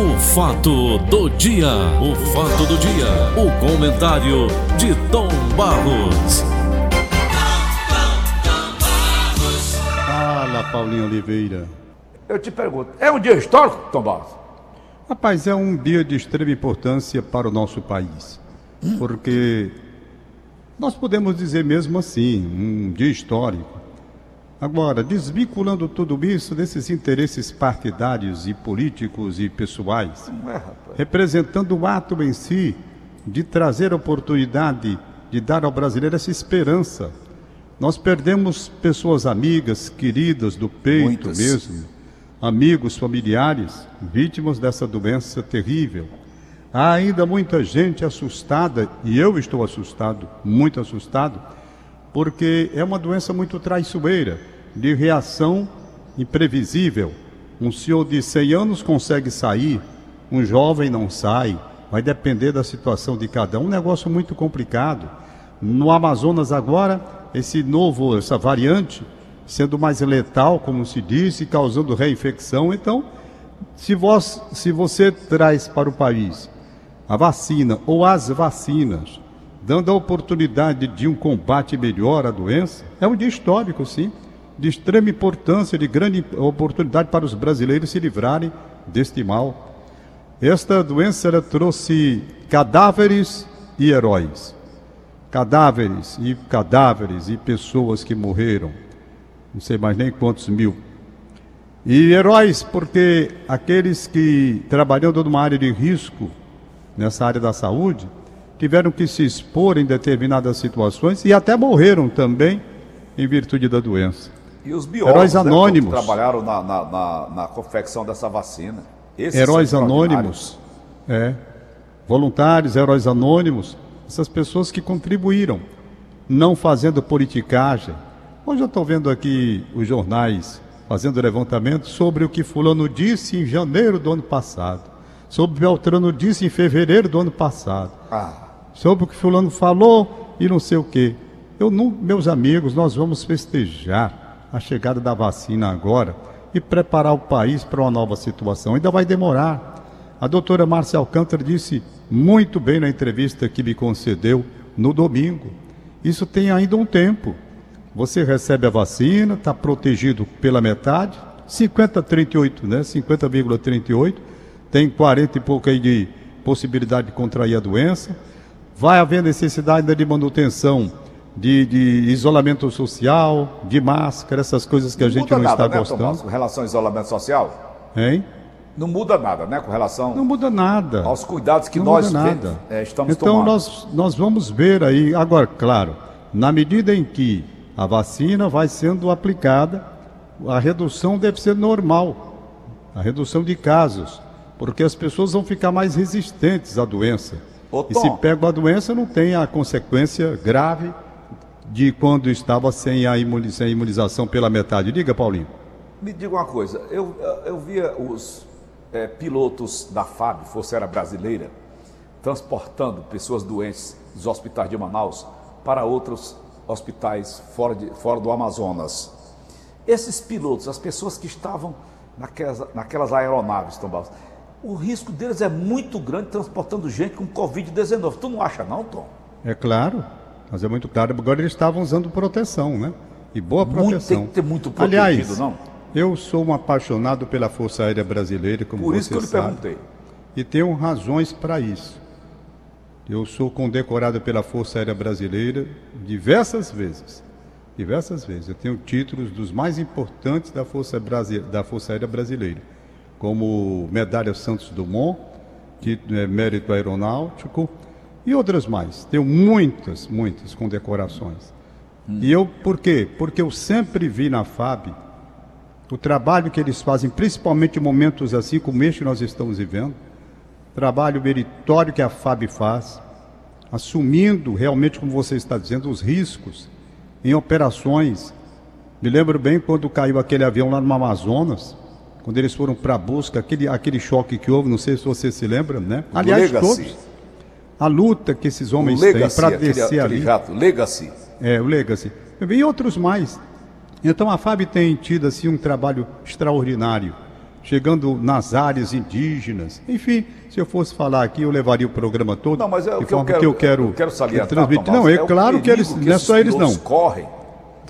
O fato do dia, o fato do dia, o comentário de Tom Barros. Fala, Paulinho Oliveira. Eu te pergunto, é um dia histórico, Tom Barros? Rapaz, é um dia de extrema importância para o nosso país. Porque nós podemos dizer mesmo assim, um dia histórico. Agora, desvinculando tudo isso desses interesses partidários e políticos e pessoais, é, representando o ato em si de trazer oportunidade de dar ao brasileiro essa esperança. Nós perdemos pessoas amigas, queridas do peito Muitas. mesmo, amigos, familiares, vítimas dessa doença terrível. Há ainda muita gente assustada, e eu estou assustado, muito assustado, porque é uma doença muito traiçoeira, de reação imprevisível. Um senhor de 100 anos consegue sair, um jovem não sai, vai depender da situação de cada um, um negócio muito complicado. No Amazonas agora, esse novo, essa variante, sendo mais letal, como se disse, causando reinfecção. Então, se, vós, se você traz para o país a vacina ou as vacinas, dando a oportunidade de um combate melhor à doença, é um dia histórico, sim, de extrema importância, de grande oportunidade para os brasileiros se livrarem deste mal. Esta doença ela trouxe cadáveres e heróis. Cadáveres e cadáveres e pessoas que morreram. Não sei mais nem quantos mil. E heróis, porque aqueles que trabalhando numa área de risco, nessa área da saúde, tiveram que se expor em determinadas situações e até morreram também em virtude da doença. E os biólogos Heróis né, anônimos. que trabalharam na, na, na, na confecção dessa vacina. Esses Heróis anônimos, é, voluntários, heróis anônimos, essas pessoas que contribuíram, não fazendo politicagem. Hoje eu estou vendo aqui os jornais fazendo levantamento sobre o que fulano disse em janeiro do ano passado, sobre o que Beltrano disse em fevereiro do ano passado. Ah, sobre o que fulano falou e não sei o quê. Eu não, meus amigos, nós vamos festejar a chegada da vacina agora e preparar o país para uma nova situação. Ainda vai demorar. A doutora Márcia Alcântara disse muito bem na entrevista que me concedeu no domingo. Isso tem ainda um tempo. Você recebe a vacina, está protegido pela metade, 50,38, né? 50,38, tem 40 e pouco aí de possibilidade de contrair a doença. Vai haver necessidade ainda de manutenção de, de isolamento social, de máscara, essas coisas que a gente não nada, está né, gostando. Barros, com relação ao isolamento social? Hein? Não muda nada, né, com relação Não muda nada. aos cuidados que não nós nada. é, estamos então tomando. nós, nós vamos ver aí, agora, claro, na medida em que a vacina vai sendo aplicada, a redução deve ser normal, a redução de casos, porque as pessoas vão ficar mais resistentes à doença. Ô, e se pega a doença, não tem a consequência grave de quando estava sem a imunização pela metade. Diga, Paulinho. Me diga uma coisa, eu, eu via os eh, pilotos da FAB, Força Aérea Brasileira, transportando pessoas doentes dos hospitais de Manaus para outros hospitais fora, de, fora do Amazonas. Esses pilotos, as pessoas que estavam naquelas, naquelas aeronaves, Tom Barros, o risco deles é muito grande transportando gente com Covid-19. Tu não acha não, Tom? É claro, mas é muito claro. Agora eles estavam usando proteção, né? E boa Muito- proteção. tem que ter muito protegido, Aliás, não? eu sou um apaixonado pela Força Aérea Brasileira, como Por você isso que eu lhe perguntei. E tenho razões para isso. Eu sou condecorado pela Força Aérea Brasileira diversas vezes. Diversas vezes. Eu tenho títulos dos mais importantes da Força, Brasi- da Força Aérea Brasileira, como Medalha Santos Dumont, título, é, Mérito Aeronáutico e outras mais. Tenho muitas, muitas condecorações. E eu, por quê? Porque eu sempre vi na FAB o trabalho que eles fazem, principalmente em momentos assim como este que nós estamos vivendo, trabalho meritório que a FAB faz, assumindo realmente, como você está dizendo, os riscos em operações. Me lembro bem quando caiu aquele avião lá no Amazonas, quando eles foram para a busca, aquele, aquele choque que houve, não sei se você se lembra, né? Aliás, Legacy. todos. A luta que esses homens têm Legacy, para aquele, descer aquele ali. jato, Legacy. É, o Legacy. E outros mais. Então a FAB tem tido assim um trabalho extraordinário chegando nas áreas indígenas. Enfim, se eu fosse falar aqui, eu levaria o programa todo. Não, mas é o que eu quero, que eu quero, eu quero salientar, transmitir. Tomás, não, é, é claro que eles, perigo não é só eles não. correm.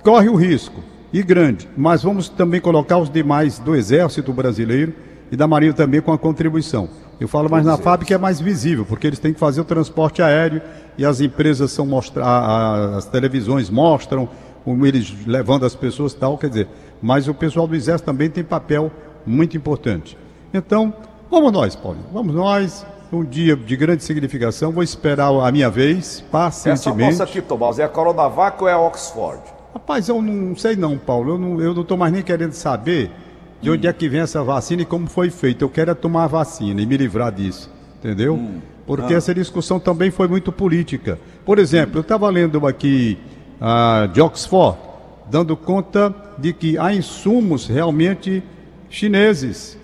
Corre o risco, e grande, mas vamos também colocar os demais do Exército Brasileiro e da Marinha também com a contribuição. Eu falo mais na é. fábrica é mais visível, porque eles têm que fazer o transporte aéreo e as empresas são mostra a- a- as televisões mostram como eles levando as pessoas e tal, quer dizer, mas o pessoal do Exército também tem papel muito importante. Então, vamos nós, Paulo, vamos nós, um dia de grande significação, vou esperar a minha vez, Essa pacientemente. nossa aqui, Tomás, é a Coronavac ou é a Oxford? Rapaz, eu não sei não, Paulo. Eu não, eu não tô mais nem querendo saber de onde é que vem essa vacina e como foi feita. Eu quero é tomar a vacina e me livrar disso, entendeu? Porque essa discussão também foi muito política. Por exemplo, eu estava lendo aqui ah, de Oxford, dando conta de que há insumos realmente chineses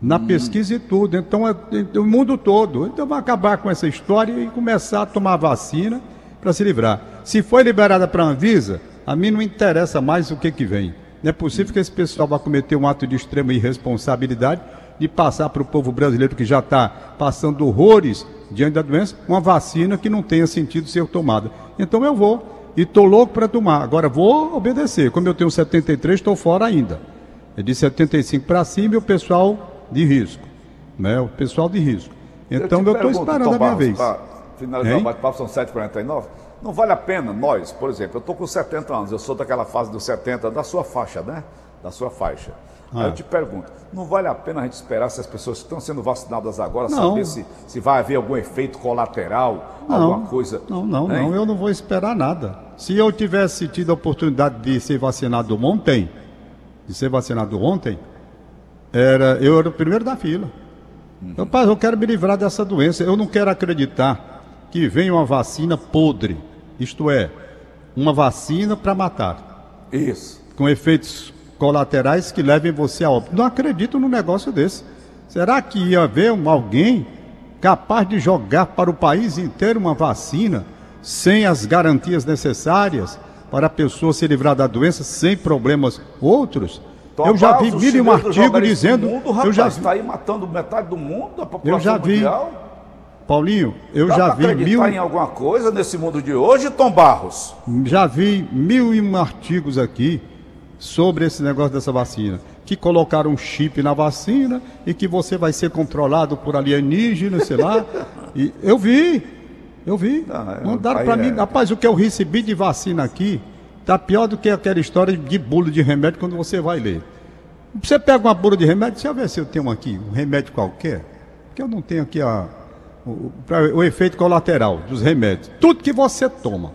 na pesquisa e tudo. Então, é, é o mundo todo. Então, vai acabar com essa história e começar a tomar vacina para se livrar. Se foi liberada para a Anvisa, a mim não interessa mais o que, que vem. Não é possível que esse pessoal vá cometer um ato de extrema irresponsabilidade de passar para o povo brasileiro que já está passando horrores diante da doença, uma vacina que não tenha sentido ser tomada. Então eu vou e estou louco para tomar. Agora vou obedecer. Como eu tenho 73, estou fora ainda. É de 75 para cima e o pessoal de risco. Né? O pessoal de risco. Então eu estou esperando Tom a minha Barros, vez. Para finalizar Hein? o bate-papo, são 7h49. Não vale a pena nós, por exemplo, eu estou com 70 anos, eu sou daquela fase dos 70, da sua faixa, né? Da sua faixa. Aí Ah. eu te pergunto, não vale a pena a gente esperar se as pessoas que estão sendo vacinadas agora Não. saber se, se vai haver algum efeito colateral, Não, alguma coisa? Não, não, hein? não, eu não vou esperar nada. Se eu tivesse tido a oportunidade de ser vacinado ontem, de ser vacinado ontem, era, eu era o primeiro da fila. Eu, pai, eu quero me livrar dessa doença. Eu não quero acreditar que venha uma vacina podre. Isto é, uma vacina para matar, Isso. com efeitos colaterais que levem você a óbito. Não acredito num negócio desse. Será que ia haver alguém capaz de jogar para o país inteiro uma vacina sem as garantias necessárias para a pessoa se livrar da doença sem problemas outros? Tom eu já vi mil e um artigo dizendo. do Mundo, rapaz, eu já vi, está aí matando metade do mundo, da população Eu já vi mundial. Paulinho, eu Dá já pra vi mil, em alguma coisa nesse mundo de hoje, Tom Barros? já vi mil e um artigos aqui sobre esse negócio dessa vacina. Que colocaram um chip na vacina e que você vai ser controlado por alienígenas, sei lá. E eu vi, eu vi. Ah, é, Mandaram para é. mim. Rapaz, o que eu recebi de vacina aqui tá pior do que aquela história de bula de remédio quando você vai ler. Você pega uma bula de remédio, deixa eu ver se eu tenho aqui um remédio qualquer, porque eu não tenho aqui a, o, o efeito colateral dos remédios. Tudo que você toma,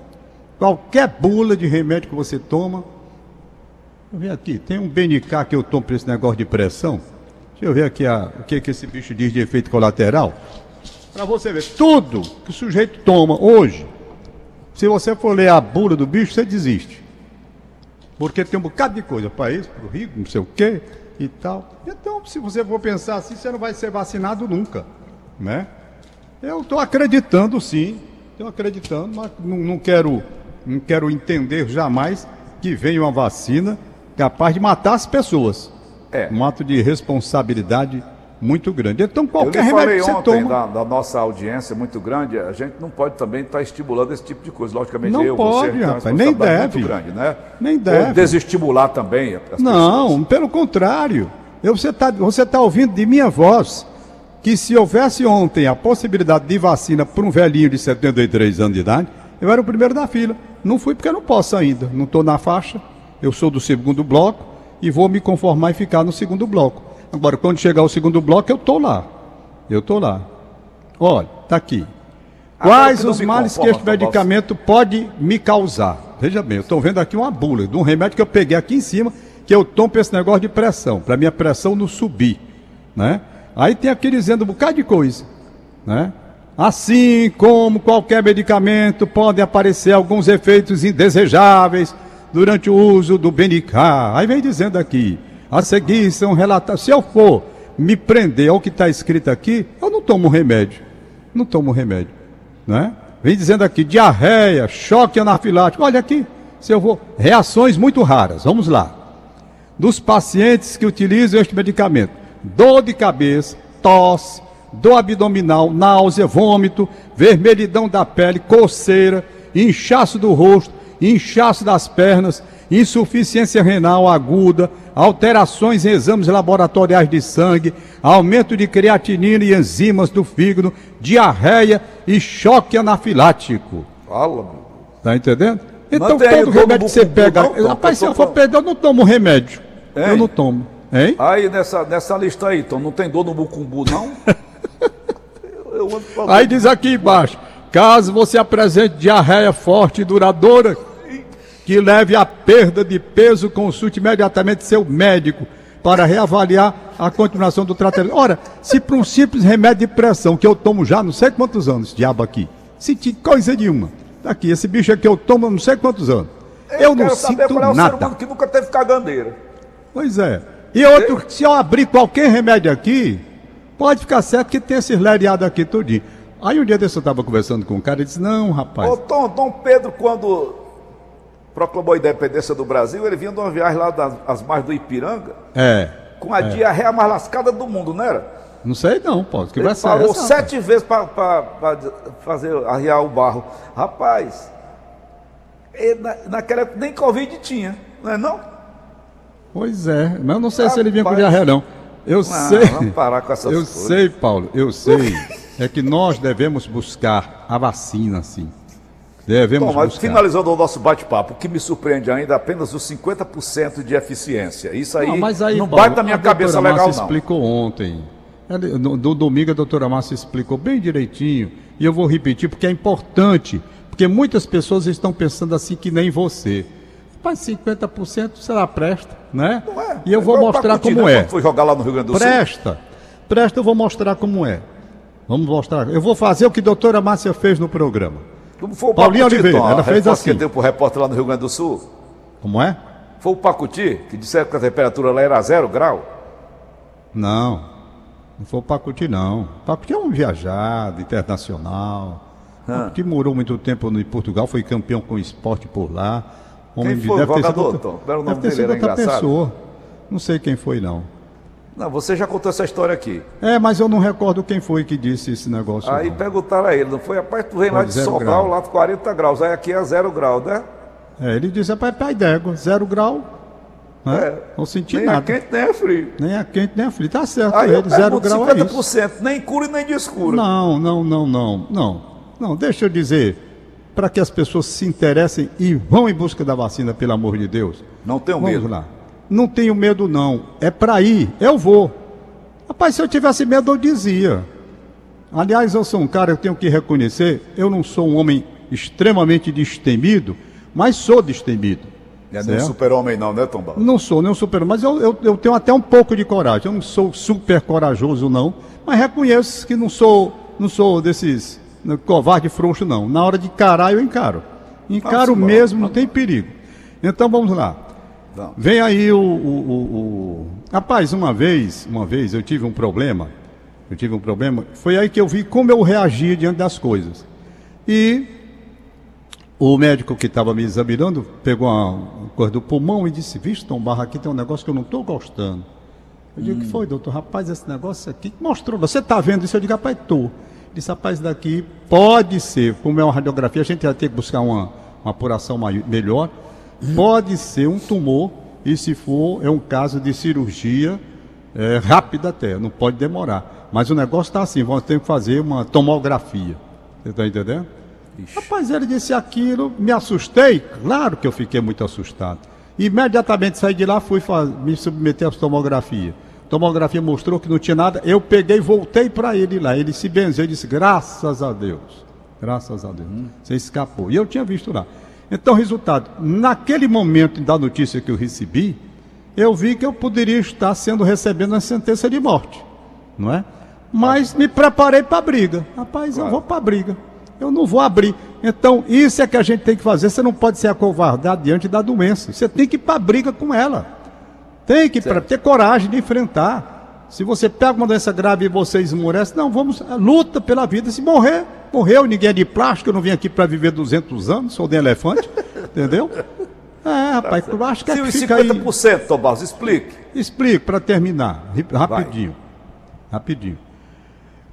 qualquer bula de remédio que você toma, eu ver aqui, tem um BNK que eu tomo para esse negócio de pressão. Deixa eu ver aqui a- o que, que esse bicho diz de efeito colateral. Para você ver, tudo que o sujeito toma hoje, se você for ler a bula do bicho, você desiste. Porque tem um bocado de coisa para isso, para o Rio, não sei o quê e tal. Então, se você for pensar assim, você não vai ser vacinado nunca, né? Eu estou acreditando sim, estou acreditando, mas não, não quero, não quero entender jamais que venha uma vacina capaz de matar as pessoas. É. Um ato de responsabilidade muito grande. Então, qualquer remédio que você ontem toma. da, da nossa audiência muito grande, a gente não pode também estar estimulando esse tipo de coisa. Logicamente, Não eu, pode, você, rapaz, nem deve. muito grande, né? Nem Ou deve. desestimular também as pessoas. Não, pelo contrário. Eu- você está você tá ouvindo de minha voz que se houvesse ontem a possibilidade de vacina para um velhinho de 73 anos de idade, eu era o primeiro da fila. Não fui porque eu não posso ainda. Não estou na faixa. Eu sou do segundo bloco e vou me conformar e ficar no segundo bloco. Agora, quando chegar o segundo bloco, eu estou lá. Eu estou lá. Olha, está aqui. Agora, Quais que não os males que conforma, este Tom Barros. medicamento pode me causar? Veja bem, eu estou vendo aqui uma bula de um remédio que eu peguei aqui em cima, que eu tomo para esse negócio de pressão, para minha pressão não subir, né? Aí tem aqui dizendo um bocado de coisa, né? Assim como qualquer medicamento, podem aparecer alguns efeitos indesejáveis durante o uso do BNK. Aí vem dizendo aqui, a seguir são relatados. Se eu for me prender ao que está escrito aqui, eu não tomo remédio. Não tomo remédio. Né? Vem dizendo aqui, diarreia, choque anafilático. Olha aqui, se eu vou. Reações muito raras. Vamos lá. dos pacientes que utilizam este medicamento: dor de cabeça, tosse, dor abdominal, náusea, vômito, vermelhidão da pele, coceira, inchaço do rosto, inchaço das pernas, insuficiência renal aguda, alterações em exames laboratoriais de sangue, aumento de creatinina e enzimas do fígado, diarreia e choque anafilático. Fala. Tá entendendo? Então aí todo remédio que você pega. Rapaz, se eu for perder, eu não tomo remédio. Hein? Eu não tomo. Hein? Aí nessa, nessa lista aí, então, não tem dor no bucumbu, não? eu, eu falando. Aí diz aqui embaixo: caso você apresente diarreia forte e duradoura, que leve à perda de peso, consulte imediatamente seu médico para reavaliar a continuação do tratamento. Ora, se para um simples remédio de pressão que eu tomo já não sei quantos anos, diabo aqui, senti coisa nenhuma. Tá aqui, esse bicho aqui eu tomo há não sei quantos anos. Eu, não quero saber sinto é nada. que nunca teve caganeira. Pois é. E outro, se eu abrir qualquer remédio aqui, pode ficar certo que tem esses lereados aqui tudinho. Aí um dia desse eu estava conversando com um cara e disse, não, rapaz. Ô, Tom, Dom Pedro, quando proclamou a independência do Brasil, ele vinha de uma viagem lá das margens do Ipiranga, É. com a diarreia mais lascada do mundo, não era? Não sei não, pô. Que Ele vai ser parou essa, sete vezes para fazer arriar o barro. Rapaz, ele, na, naquela época nem Covid tinha, não é não? Pois é, mas eu não sei se ele vinha com Rapaz. diarreia não. Eu Ah, sei. vamos parar com essas eu coisas. sei, Paulo, eu sei. é que nós devemos buscar a vacina, sim. Devemos Bom, mas buscar. finalizando o nosso bate-papo, o que me surpreende ainda é apenas os 50% de eficiência. Isso aí não, mas aí, Paulo, bate na minha a cabeça legal, Márcia não. explicou ontem. No, no domingo a doutora Márcia explicou bem direitinho. E eu vou repetir porque é importante. Porque muitas pessoas estão pensando assim que nem você. Mas 50% será presta, né? Não é? E eu É vou mostrar Pacuti, como né, é. Foi jogar lá no Rio Grande do Sul. Presta. Presta, eu vou mostrar como é. Vamos mostrar. Eu vou fazer o que a doutora Márcia fez no programa. Como foi o Paulinho Pacuti, Oliveira, a ela fez assim. que deu pro repórter lá no Rio Grande do Sul? Como é? Foi o Pacuti que disseram que a temperatura lá era zero grau? Não. Não foi o Pacuti, não. Pacuti é um viajado internacional. Pacuti morou muito tempo em Portugal, foi campeão com esporte por lá. Quem de- foi o deve sido jogador, outra- Tom? Era o nome Deve dele? sido outra pessoa. Não sei quem foi, não. Não, você já contou essa história aqui. É, mas eu não recordo quem foi que disse esse negócio. Aí não. perguntaram a ele, não foi? Rapaz, tu vem lá de Sobral, grau. lá de 40 graus, aí aqui é zero grau, né? É, ele disse, rapaz, pai d'égua, zero grau. Né? É. Não senti nem nada. é quente, nem é frio. Nem a quente, nem a frio. Tá certo, Aí ele, zero grau é isso. 50%, nem cura e nem descura. Não, não, não, não, não. Não, deixa eu dizer, para que as pessoas se interessem e vão em busca da vacina, pelo amor de Deus. Não tenho Vamos medo. lá. Não tenho medo, não. É para ir, eu vou. Rapaz, se eu tivesse medo, eu dizia. Aliás, eu sou um cara, eu tenho que reconhecer, eu não sou um homem extremamente destemido, mas sou destemido. Não é nem um super-homem não, né, Tombal? Não sou nem um super, mas eu, eu, eu tenho até um pouco de coragem. Eu não sou super corajoso, não, mas reconheço que não sou, não sou desses covarde frouxo, não. Na hora de encarar, eu encaro. Encaro mesmo, não tem perigo. Então vamos lá. Vem aí o, o, o, o- Rapaz, uma vez, uma vez eu tive um problema. Eu tive um problema. Foi aí que eu vi como eu reagia diante das coisas. E o médico que estava me examinando pegou uma coisa do pulmão e disse: Vixe, Tom Barra, aqui tem um negócio que eu não estou gostando. Eu digo: O que foi, doutor? Rapaz, esse negócio aqui que mostrou. Você está vendo isso? Eu digo: Rapaz, estou. Disse: Rapaz, daqui pode ser, como é uma radiografia, a gente vai ter que buscar uma, uma apuração mai- melhor. Pode ser um tumor, e se for, é um caso de cirurgia é, rápida até, não pode demorar. Mas o negócio está assim: vamos ter que fazer uma tomografia. Você está entendendo? Rapaz, ele disse aquilo, me assustei. Claro que eu fiquei muito assustado. Imediatamente saí de lá, fui me submeter à tomografia. Tomografia mostrou que não tinha nada. Eu peguei e voltei para ele lá. Ele se benzeu e disse: Graças a Deus. Graças a Deus. Você escapou. E eu tinha visto lá. Então, resultado: naquele momento da notícia que eu recebi, eu vi que eu poderia estar sendo recebendo uma sentença de morte. Não é? Mas me preparei para a briga. Rapaz, eu vou para a briga. Eu não vou abrir. Então, isso é que a gente tem que fazer. Você não pode ser acovardado diante da doença. Você tem que ir para a briga com ela. Tem que pra, ter coragem de enfrentar. Se você pega uma doença grave e você esmorece, não, vamos, luta pela vida. Se morrer, morreu, ninguém é de plástico, eu não vim aqui para viver 200 anos, sou de elefante, entendeu? É, rapaz, Tá eu acho que é que fica aí. 50%, Tom Barros, explique. Explico para terminar, rapidinho. Rapidinho.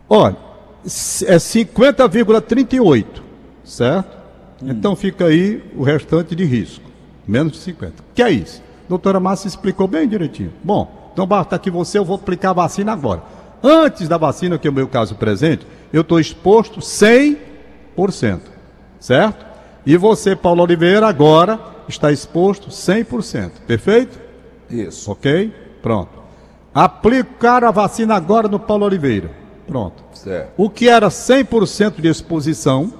Olha, é 50,38, certo? Então fica aí o restante de risco, menos de 50. Que é isso? Doutora Márcia explicou bem direitinho. Bom, então basta aqui você, eu vou aplicar a vacina agora. Antes da vacina, que é o meu caso presente, eu estou exposto 100%, certo? E você, Paulo Oliveira, agora está exposto 100%, perfeito? Isso. Ok? Pronto. Aplicar a vacina agora no Paulo Oliveira. Pronto. Certo. O que era 100% de exposição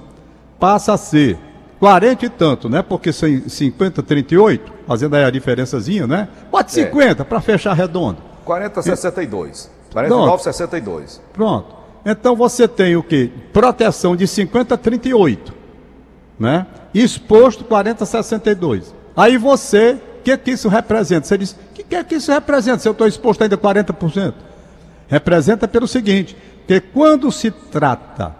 passa a ser 40 e tanto, né? Porque cem- 50, 38, fazendo aí a diferençazinha, né? Pode 50 para fechar redondo. 40 62. 49 62. Pronto. Então você tem o quê? Proteção de 50 a 38, né? Exposto 40 a 62. Aí você, o que que isso representa? Você diz, o que, que é que isso representa se eu estou exposto ainda a 40%? Representa pelo seguinte, que quando se trata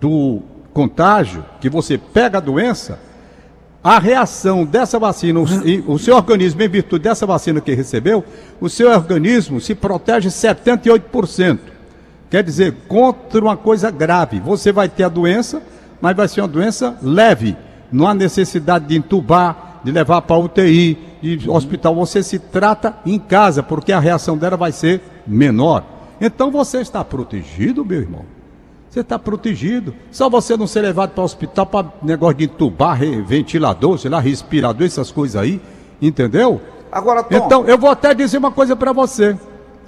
do contágio, que você pega a doença, a reação dessa vacina, o, o seu organismo, em virtude dessa vacina que recebeu, o seu organismo se protege 78%. Quer dizer, contra uma coisa grave. Você vai ter a doença, mas vai ser uma doença leve. Não há necessidade de entubar, de levar para UTI, de hospital. Você se trata em casa, porque a reação dela vai ser menor. Então você está protegido, meu irmão. Você está protegido. Só você não ser levado para o hospital para negócio de entubar, ventilador, sei lá, respirador, essas coisas aí. Entendeu? Agora, Tom, Então, eu vou até dizer uma coisa para você.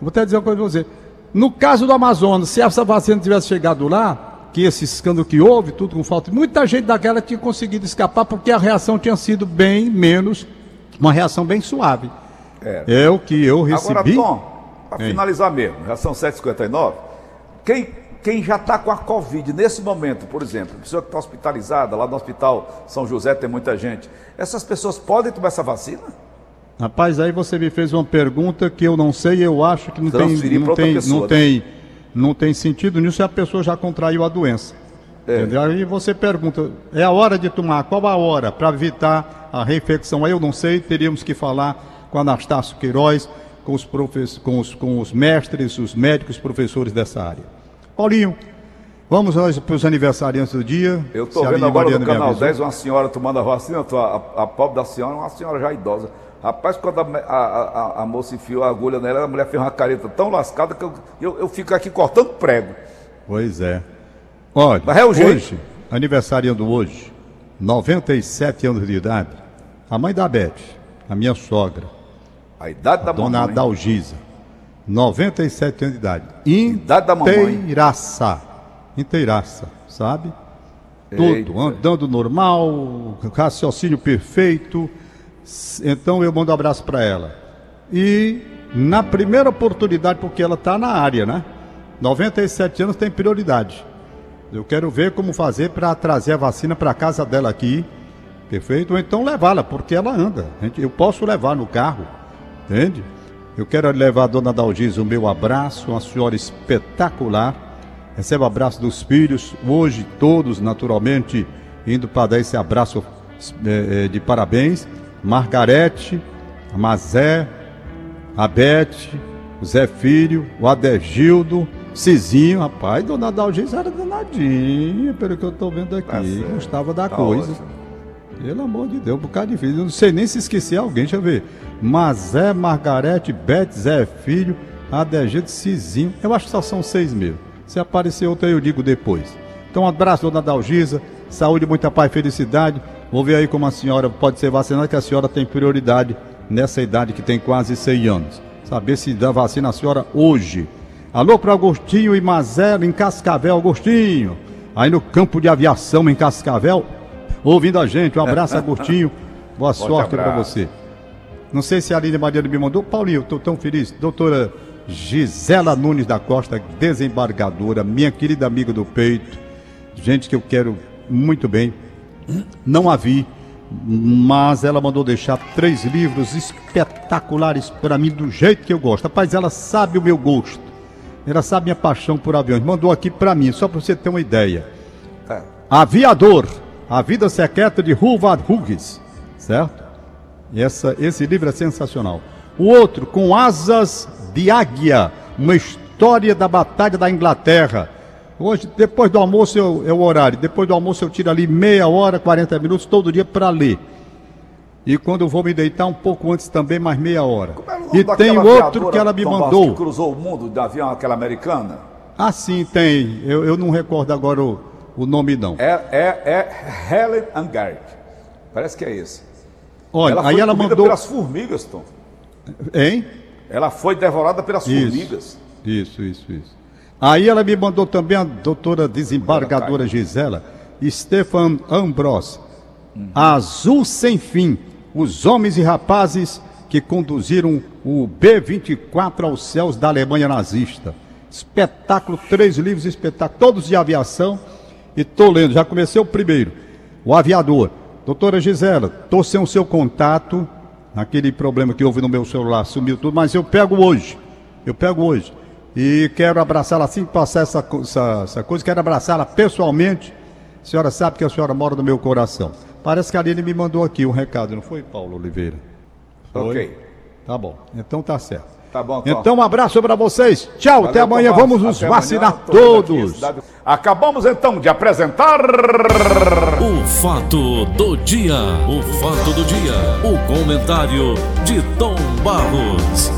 Vou até dizer uma coisa para você. No caso do Amazonas, se essa vacina tivesse chegado lá, que esse escândalo que houve, tudo com falta, muita gente daquela tinha conseguido escapar porque a reação tinha sido bem menos, uma reação bem suave. É. É o que eu Agora, recebi. Tom, para finalizar mesmo, já são 7h59. Quem, quem já está com a Covid nesse momento, por exemplo, pessoa que está hospitalizada, lá no Hospital São José tem muita gente, essas pessoas podem tomar essa vacina? Rapaz, aí você me fez uma pergunta que eu não sei, eu acho que não tem, não tem, pessoa, não né? tem, não tem sentido nisso se a pessoa já contraiu a doença. É. Entendeu? Aí você pergunta, é a hora de tomar? Qual a hora para evitar a reinfecção? Aí eu não sei, teríamos que falar com Anastácio Queiroz, com os, com os, com os mestres, os médicos, professores dessa área. Paulinho, vamos nós para os aniversariantes do dia. Eu estou a vendo agora Mariana no canal avisou. 10 uma senhora tomando a vacina, a, a pobre da senhora, uma senhora já idosa. Rapaz, quando a, a, a- a moça enfiou a agulha nela, a mulher fez uma careta tão lascada que eu, eu, eu fico aqui cortando prego. Pois é. Olha, Mas é o jeito. hoje, aniversariando hoje, 97 anos de idade, a mãe da Beth, a minha sogra, A idade da dona mamãe. Adalgisa, 97 anos de idade, Idade da mamãe. inteiraça, inteiraça, sabe? Eita. Tudo, andando normal, raciocínio perfeito. Então eu mando um abraço para ela. E na primeira oportunidade, porque ela está na área, né? 97 anos tem prioridade. Eu quero ver como fazer para trazer a vacina para casa dela aqui, perfeito? Ou então levá-la, porque ela anda. Eu posso levar no carro, entende? Eu quero levar a dona Dalgisa o meu abraço, uma senhora espetacular. Recebe o abraço dos filhos, hoje todos, naturalmente, indo para dar esse abraço eh, de parabéns. Margarete, a Mazé, a Beth, o Zé Filho, o Adegildo, Cizinho, rapaz, dona Dalgisa era danadinha, pelo que eu tô vendo aqui. Tá. Gostava da Tá coisa. ótimo. Pelo amor de Deus, um bocado difícil. Eu não sei nem se esqueci alguém, deixa eu ver. Mazé, Margarete, Beth, Zé Filho, Adegildo, Cizinho. Eu acho que só são seis mesmo. Se aparecer outro aí eu digo depois. Então um abraço, dona Dalgisa. Saúde, muita paz felicidade. Vou ver aí como a senhora pode ser vacinada, que a senhora tem prioridade nessa idade que tem quase 100 anos. Saber se dá vacina a senhora hoje. Alô para Agostinho e Mazela em Cascavel, Agostinho. Aí no campo de aviação em Cascavel, ouvindo a gente. Um abraço, Agostinho. Boa sorte para você. Não sei se a Aline Mariana me mandou. Paulinho, estou tão feliz. Doutora Gisela Nunes da Costa, desembargadora, minha querida amiga do peito. Gente que eu quero muito bem. Não a vi, mas ela mandou deixar três livros espetaculares para mim, do jeito que eu gosto. Rapaz, ela sabe o meu gosto. Ela sabe minha paixão por aviões. Mandou aqui para mim, só para você ter uma ideia. É. Aviador, a vida secreta de Huvard Hughes, certo? Essa, esse livro é sensacional. O outro, Com Asas de Águia, uma história da Batalha da Inglaterra. Hoje, depois do almoço, eu, é o horário. Depois do almoço, eu tiro ali meia hora, 40 minutos, todo dia para ler. E quando eu vou me deitar, um pouco antes também, mais meia hora. É e tem outro que ela me Tom mandou. Que cruzou o mundo de avião, aquela americana. Ah, sim, tem. Eu, eu não recordo agora o, o nome, não. É, é, é Helen Angard. Parece que é esse. Olha, ela aí ela mandou. pelas formigas, Tom. Hein? Ela foi devorada pelas Isso. formigas. Isso, isso, isso. Aí ela me mandou também a doutora desembargadora Gisela, Stefan Ambros, Azul Sem Fim, os homens e rapazes que conduziram o B-24 aos céus da Alemanha nazista. Espetáculo, três livros espetáculo, todos de aviação. E tô lendo, já comecei o primeiro. O Aviador. Doutora Gisela, tô sem o seu contato, aquele problema que houve no meu celular, sumiu tudo, mas eu pego hoje. Eu pego hoje. E quero abraçá-la assim que passar essa, essa, essa coisa, quero abraçá-la pessoalmente. A senhora sabe que a senhora mora no meu coração. Parece que a Aline me mandou aqui um recado, não foi, Paulo Oliveira? Foi? Ok. Tá bom, então tá certo. Tá bom, Tom. Então um abraço para vocês. Tchau, Valeu, até amanhã. Tom Bastos. Vamos nos Até amanhã. vacinar Tô vendo aqui a todos. cidade- Acabamos então de apresentar. O fato do dia. O fato do dia. O comentário de Tom Barros.